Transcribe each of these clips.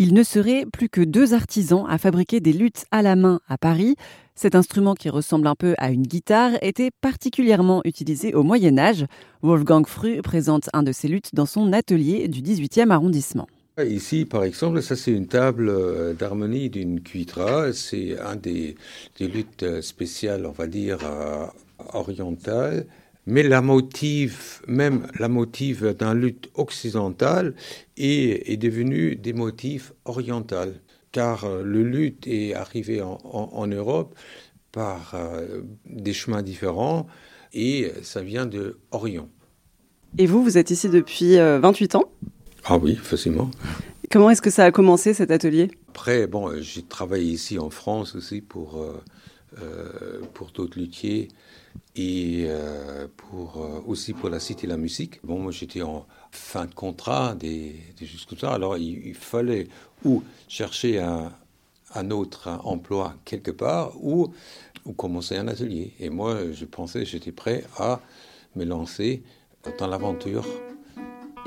Il ne serait plus que deux artisans à fabriquer des luttes à la main à Paris. Cet instrument qui ressemble un peu à une guitare était particulièrement utilisé au Moyen Âge. Wolfgang Fru présente un de ces luttes dans son atelier du 18e arrondissement. Ici, par exemple, ça c'est une table euh, d'harmonie d'une cuitra. C'est un des, des, luttes spéciales, on va dire, euh, orientales. Mais la motive, même la motive d'un lutte occidental est, est devenu des motifs orientaux. Car euh, le lutte est arrivé en, en, en Europe par euh, des chemins différents et ça vient de Orient. Et vous, vous êtes ici depuis 28 euh, ans? Ah oui, facilement. Comment est-ce que ça a commencé cet atelier? Après, bon, j'ai travaillé ici en France aussi pour, euh, pour d'autres luthiers et euh, pour, euh, aussi pour la Cité la musique. Bon, moi j'étais en fin de contrat, des, des choses ça, alors il, il fallait ou chercher un, un autre emploi quelque part ou, ou commencer un atelier. Et moi, je pensais, j'étais prêt à me lancer dans l'aventure.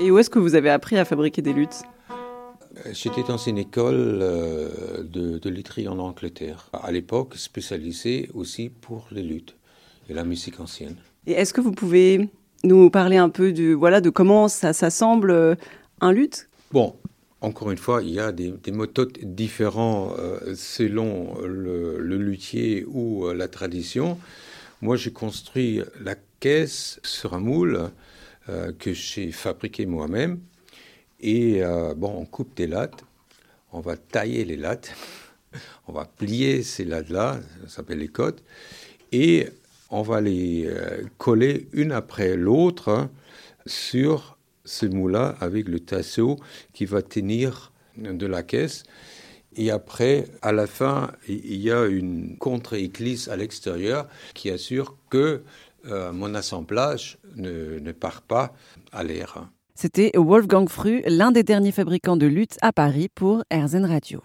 Et où est-ce que vous avez appris à fabriquer des luttes? J'étais dans une école euh, de, de en Angleterre, à l'époque spécialisée aussi pour les luttes et la musique ancienne. Et est-ce que vous pouvez nous parler un peu de, voilà, de comment ça s'assemble euh, un luth? Bon, encore une fois, il y a des, des méthodes différentes euh, selon le, le, luthier ou la tradition. Moi, j'ai construit la caisse sur un moule que j'ai fabriqué moi-même. Et euh, bon, on coupe des lattes, on va tailler les lattes, on va plier ces lattes-là, ça s'appelle les côtes, et on va les euh, coller une après l'autre hein, sur ce moule-là avec le tasseau qui va tenir de la caisse. Et après, à la fin, il y a une contre-éclisse à l'extérieur qui assure que euh, mon assemblage ne, ne part pas à l'air. C'était Wolfgang Fru, l'un des derniers fabricants de luttes à Paris pour Erzen Radio.